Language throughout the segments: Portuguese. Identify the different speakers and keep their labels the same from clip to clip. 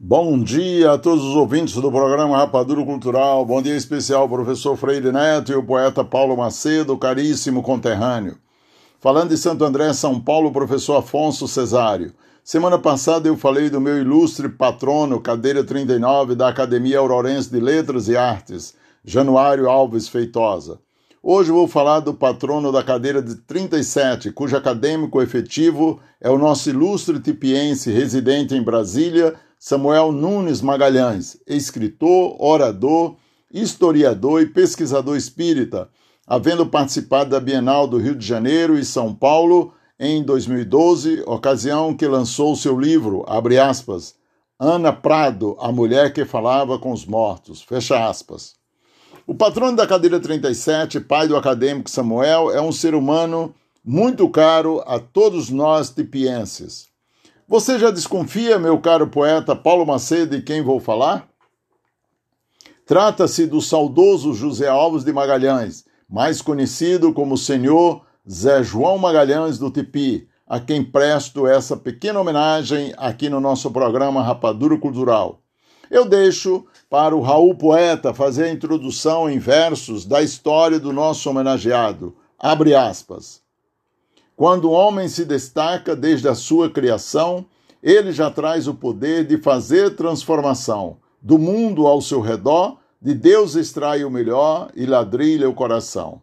Speaker 1: Bom dia a todos os ouvintes do programa Rapadura Cultural. Bom dia especial ao professor Freire Neto e o poeta Paulo Macedo, caríssimo conterrâneo. Falando de Santo André, São Paulo, professor Afonso Cesário. Semana passada eu falei do meu ilustre patrono, cadeira 39 da Academia Aurorense de Letras e Artes, Januário Alves Feitosa. Hoje vou falar do patrono da cadeira de 37, cujo acadêmico efetivo é o nosso ilustre tipiense residente em Brasília, Samuel Nunes Magalhães, escritor, orador, historiador e pesquisador espírita, havendo participado da Bienal do Rio de Janeiro e São Paulo em 2012, ocasião que lançou seu livro, abre aspas, Ana Prado, a mulher que falava com os mortos, fecha aspas. O patrono da cadeira 37, pai do acadêmico Samuel, é um ser humano muito caro a todos nós tipienses. Você já desconfia, meu caro poeta Paulo Macedo, de quem vou falar? Trata-se do saudoso José Alves de Magalhães, mais conhecido como Senhor Zé João Magalhães do Tipi, a quem presto essa pequena homenagem aqui no nosso programa Rapadura Cultural. Eu deixo para o Raul Poeta fazer a introdução em versos da história do nosso homenageado. Abre aspas. Quando o homem se destaca desde a sua criação, ele já traz o poder de fazer transformação. Do mundo ao seu redor, de Deus extrai o melhor e ladrilha o coração.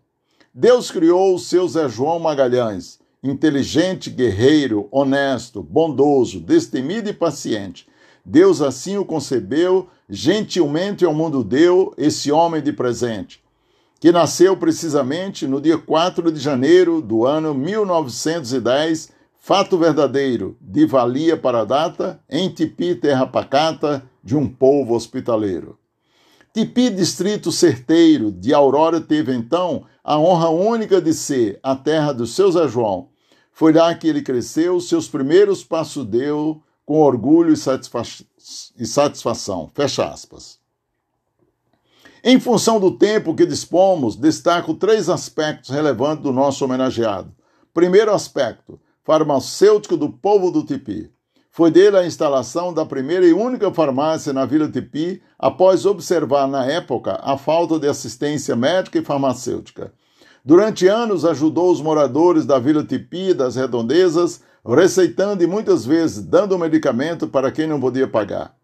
Speaker 1: Deus criou o seu Zé João Magalhães, inteligente, guerreiro, honesto, bondoso, destemido e paciente. Deus assim o concebeu, gentilmente ao mundo deu esse homem de presente que nasceu precisamente no dia 4 de janeiro do ano 1910, fato verdadeiro, de valia para a data, em Tipi, terra pacata, de um povo hospitaleiro. Tipi, distrito certeiro de Aurora, teve então a honra única de ser a terra do seu Zé João. Foi lá que ele cresceu, seus primeiros passos deu com orgulho e, satisfa e satisfação. Fecha aspas. Em função do tempo que dispomos, destaco três aspectos relevantes do nosso homenageado. Primeiro aspecto, farmacêutico do povo do Tipi. Foi dele a instalação da primeira e única farmácia na Vila Tipi, após observar na época a falta de assistência médica e farmacêutica. Durante anos ajudou os moradores da Vila Tipi e das redondezas, receitando e muitas vezes dando medicamento para quem não podia pagar.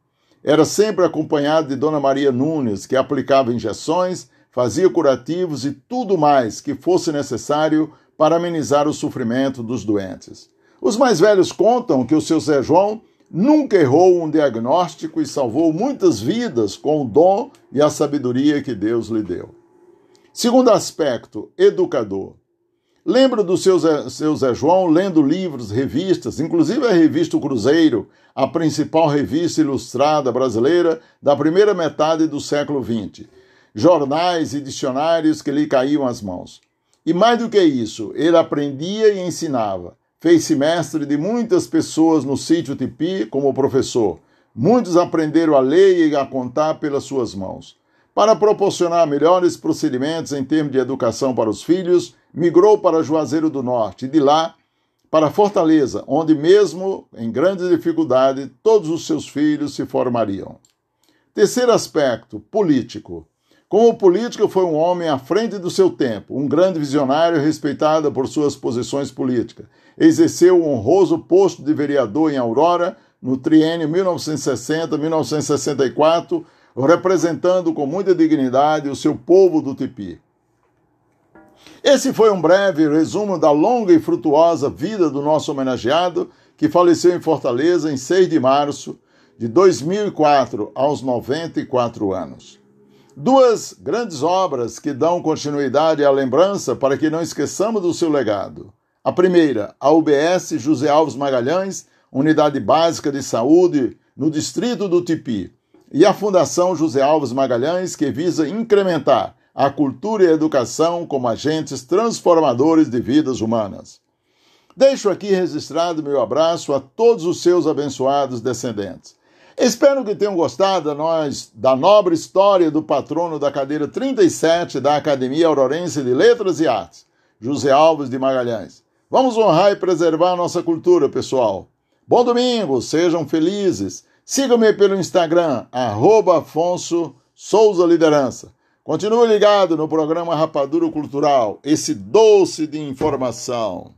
Speaker 1: Era sempre acompanhado de Dona Maria Nunes, que aplicava injeções, fazia curativos e tudo mais que fosse necessário para amenizar o sofrimento dos doentes. Os mais velhos contam que o seu Zé João nunca errou um diagnóstico e salvou muitas vidas com o dom e a sabedoria que Deus lhe deu. Segundo aspecto, educador. Lembro do seu Zé, seu Zé João lendo livros, revistas, inclusive a revista o Cruzeiro, a principal revista ilustrada brasileira da primeira metade do século XX. Jornais e dicionários que lhe caíam às mãos. E mais do que isso, ele aprendia e ensinava. Fez-se mestre de muitas pessoas no sítio Tipi como professor. Muitos aprenderam a ler e a contar pelas suas mãos. Para proporcionar melhores procedimentos em termos de educação para os filhos, migrou para Juazeiro do Norte e de lá para Fortaleza, onde, mesmo em grande dificuldade, todos os seus filhos se formariam. Terceiro aspecto, político. Como político, foi um homem à frente do seu tempo, um grande visionário respeitado por suas posições políticas. Exerceu o honroso posto de vereador em Aurora no triênio 1960-1964, representando com muita dignidade o seu povo do Tipi. Esse foi um breve resumo da longa e frutuosa vida do nosso homenageado, que faleceu em Fortaleza em 6 de março de 2004, aos 94 anos. Duas grandes obras que dão continuidade à lembrança para que não esqueçamos do seu legado. A primeira, a UBS José Alves Magalhães, Unidade Básica de Saúde no Distrito do Tipi, e a Fundação José Alves Magalhães, que visa incrementar a cultura e a educação como agentes transformadores de vidas humanas. Deixo aqui registrado meu abraço a todos os seus abençoados descendentes. Espero que tenham gostado da, nós, da nobre história do patrono da cadeira 37 da Academia Aurorense de Letras e Artes, José Alves de Magalhães. Vamos honrar e preservar nossa cultura, pessoal. Bom domingo, sejam felizes. Siga-me pelo Instagram, arroba Afonso Souza Liderança. Continue ligado no programa Rapadura Cultural, esse doce de informação.